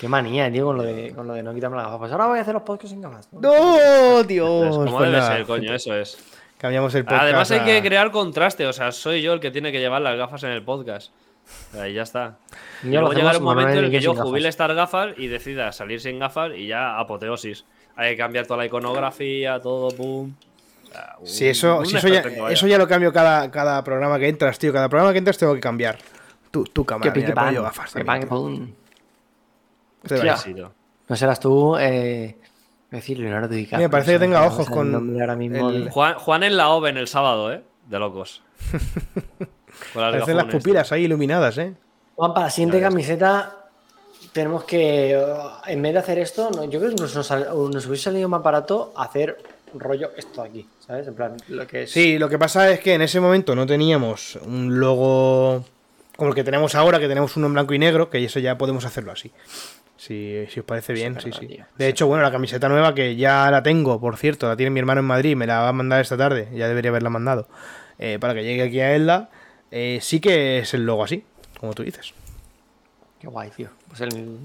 Qué manía, tío, con lo de, con lo de no quitarme las gafas. Pues ahora voy a hacer los podcasts sin gafas. ¿no?
No, Dios.
Es como
Pues
debe
nada,
ser, coño, eso es.
Cambiamos el podcast.
Además hay
a-
que crear contraste, o sea, soy yo el que tiene que llevar las gafas en el podcast. Ahí ya está. Y
Ya lo
luego llegará un momento en el que yo jubile estas gafas y decida salir sin gafas y ya apoteosis. Hay que cambiar toda la iconografía, todo, sea, un-
Si eso,
un
si eso, ya, eso ya lo cambio cada, cada programa que entras, tío. Cada programa que entras tengo que cambiar. Tu, tu cámara.
Que
mira, me
pan.
yo gafas
Que pan, pum. No serás tú, eh. Decir Leonardo DiCaprio.
Mira, parece que tenga
No
ojos con
ahora mismo
el-
Juan, Juan en la OVE en el sábado, ¿eh? De locos.
Parecen las pupilas ahí iluminadas, ¿eh?
Juan, para la siguiente camiseta tenemos que, eh, en vez de hacer esto, no, yo creo que nos, nos, hubiese salido más barato hacer rollo esto de aquí, ¿sabes? En plan, lo que es...
Sí, lo que pasa es que en ese momento no teníamos un logo como el que tenemos ahora, que tenemos uno en blanco y negro, que eso ya podemos hacerlo así. Si, si os parece bien, sí, sí.
tío.
De hecho, bueno, la camiseta nueva que ya la tengo, por cierto, la tiene mi hermano en Madrid, me la va a mandar esta tarde, ya debería haberla mandado, eh, para que llegue aquí a Elda. eh, sí que es el logo así, como tú dices.
Qué guay, tío. Pues el...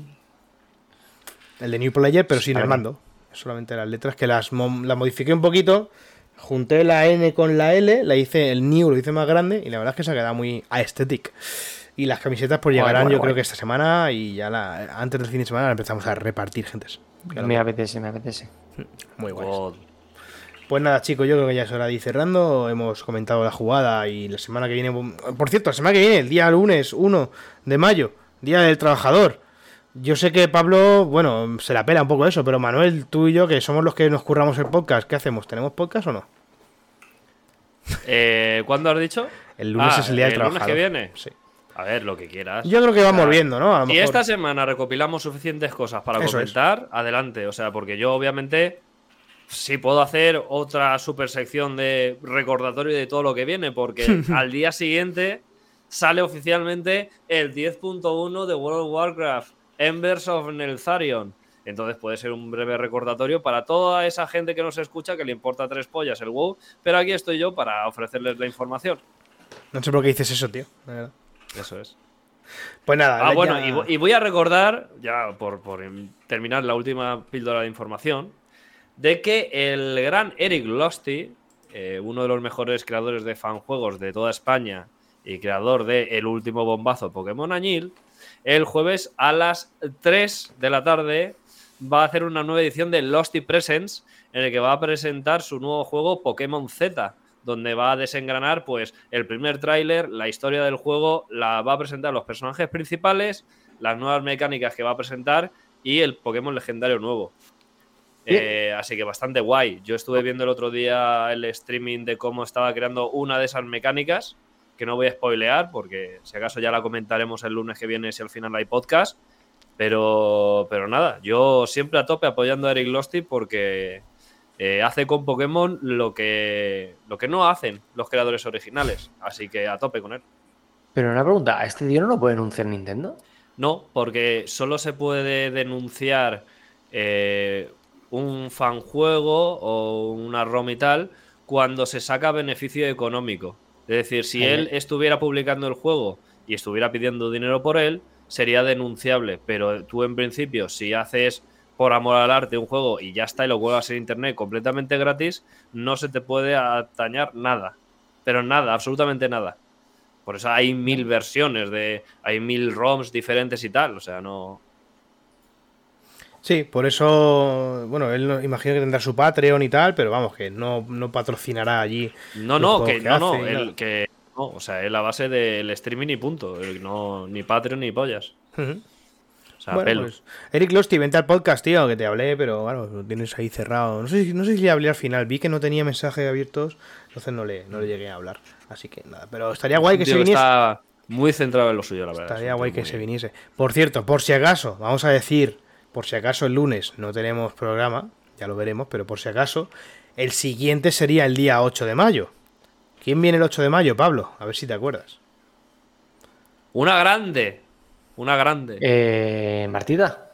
El de New Player, pero sin el mando. solamente las letras, que las, las modifiqué un poquito. Junté la N con la L, la hice el new, lo hice más grande y la verdad es que se ha quedado muy aesthetic. Y las camisetas pues llegarán yo creo que esta semana y ya la, antes del fin de semana empezamos a repartir gentes.
Me apetece, me apetece.
Muy guay. Pues nada, chicos, yo creo que ya es hora de ir cerrando. Hemos comentado la jugada y la semana que viene. Por cierto, la semana que viene, el día lunes 1 de mayo, Día del Trabajador. Yo sé que Pablo, bueno, se la pela un poco eso, pero Manuel, tú y yo, que somos los que nos curramos el podcast, ¿qué hacemos? ¿Tenemos podcast o no?
Eh, ¿Cuándo has dicho?
El lunes ah, es el día del trabajador.
¿El lunes que viene? Sí. A ver, lo que quieras.
Yo creo que vamos viendo, ¿no?
si esta semana recopilamos suficientes cosas para comentar, adelante. O sea, porque yo obviamente sí puedo hacer otra super sección de recordatorio de todo lo que viene, porque al día siguiente sale oficialmente el 10.1 de World of Warcraft, Embers of Neltharion. Entonces puede ser un breve recordatorio para toda esa gente que nos escucha que le importa tres pollas el WoW, pero aquí estoy yo para ofrecerles la información.
No sé por qué dices eso, tío.
Eso es.
Pues nada.
Ah, bueno, y, voy a recordar, ya por, terminar la última píldora de información, de que el gran Eric Losty, eh, uno de los mejores creadores de fanjuegos de toda España y creador de El último bombazo Pokémon Añil, el jueves a las 3 de la tarde va a hacer una nueva edición de Losty Presents en el que va a presentar su nuevo juego Pokémon Z donde va a desengranar pues el primer tráiler, la historia del juego, la va a presentar los personajes principales, las nuevas mecánicas que va a presentar y el Pokémon legendario nuevo. Eh, así que bastante guay. Yo estuve viendo el otro día el streaming de cómo estaba creando una de esas mecánicas, que no voy a spoilear, porque si acaso ya la comentaremos el lunes que viene si al final hay podcast. Pero, pero nada, yo siempre a tope apoyando a Eric Losty porque eh, hace con Pokémon lo que, lo que no hacen los creadores originales. Así que a tope con él.
Pero una pregunta, ¿a este día no lo puede denunciar Nintendo?
No, porque solo se puede denunciar eh, un fanjuego o una ROM y tal cuando se saca beneficio económico. Es decir, si él estuviera publicando el juego y estuviera pidiendo dinero por él, sería denunciable. Pero tú en principio, si haces por amor al arte un juego y ya está y lo juegas en internet completamente gratis, no se te puede atañar nada. Pero nada, absolutamente nada. Por eso hay mil versiones de. Hay mil ROMs diferentes y tal. O sea, no.
Sí, por eso. Bueno, él imagino que tendrá su Patreon y tal, pero vamos, que no, patrocinará allí.
No, no, que, no, no, que no. O sea, es la base del streaming y punto. No, ni Patreon ni pollas.
Pues, Eric Losty, vente al podcast, tío, que te hablé, pero bueno, lo tienes ahí cerrado. No sé, no sé si le hablé al final, vi que no tenía mensajes abiertos, entonces no le, no le llegué a hablar. Así que nada, pero estaría guay que se viniese.
Está muy centrado en lo suyo, la verdad.
Estaría guay que se viniese. Por cierto, por si acaso, vamos a decir, por si acaso el lunes no tenemos programa, ya lo veremos, pero por si acaso, el siguiente sería el día 8 de mayo. ¿Quién viene el 8 de mayo, Pablo? A ver si te acuerdas.
Una grande. Una grande.
Eh, Martita.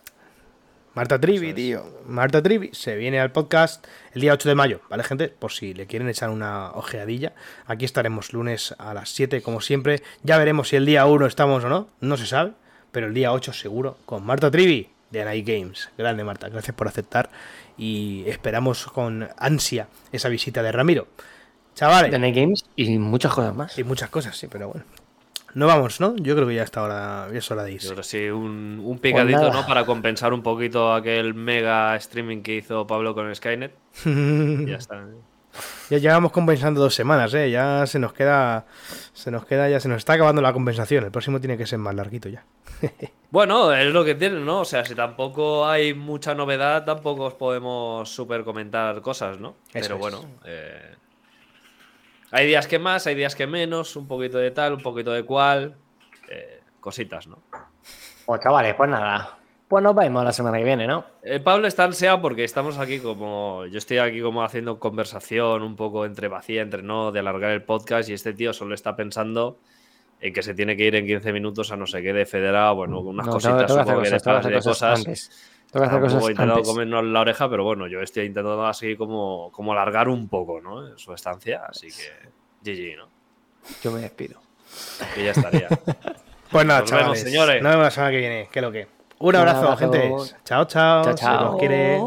Marta Trivi, tío. Marta Trivi se viene al podcast el día 8 de mayo, ¿vale, gente? Por si le quieren echar una ojeadilla. Aquí estaremos lunes a las 7, como siempre. Ya veremos si el día 1 estamos o no, no se sabe. Pero el día 8 seguro, con Marta Trivi de Night Games. Grande, Marta, gracias por aceptar. Y esperamos con ansia esa visita de Ramiro. Chavales.
De Night Games y muchas cosas más.
Y muchas cosas, sí, pero bueno. No vamos, ¿no? Yo creo que ya está hora, ya es hora de irse.
Yo creo sí, un, un picadito, pues ¿no? Para compensar un poquito aquel mega streaming que hizo Pablo con Skynet. ya está.
Ya llevamos compensando dos semanas, ¿eh? Ya se nos queda, se nos queda, ya se nos está acabando la compensación. El próximo tiene que ser más larguito ya.
Bueno, es lo que tiene, ¿no? O sea, si tampoco hay mucha novedad, tampoco os podemos super comentar cosas, ¿no? Pero bueno, eh, hay días que más, hay días que menos, un poquito de tal, un poquito de cual. Eh, cositas, ¿no?
Pues chavales, pues nada. Pues nos vemos la semana que viene, ¿no?
Eh, Pablo está ansiado porque estamos aquí como. Yo estoy aquí como haciendo conversación un poco entre vacía, entre no, de alargar el podcast y este tío solo está pensando en que se tiene que ir en 15 minutos a no sé qué de federado, bueno, unas cositas, un poco de cosas. Tengo que hacer cosas He intentado comernos la oreja, pero bueno, yo estoy intentando así como, como alargar un poco, ¿no? Su estancia, así que GG, ¿no?
Yo me despido.
Y ya estaría.
pues nada, Nos Vemos, señores. Nos vemos la semana que viene. ¿Qué lo que? Un abrazo, gente. Chao, chao. Chao, chao. Se nos quiere.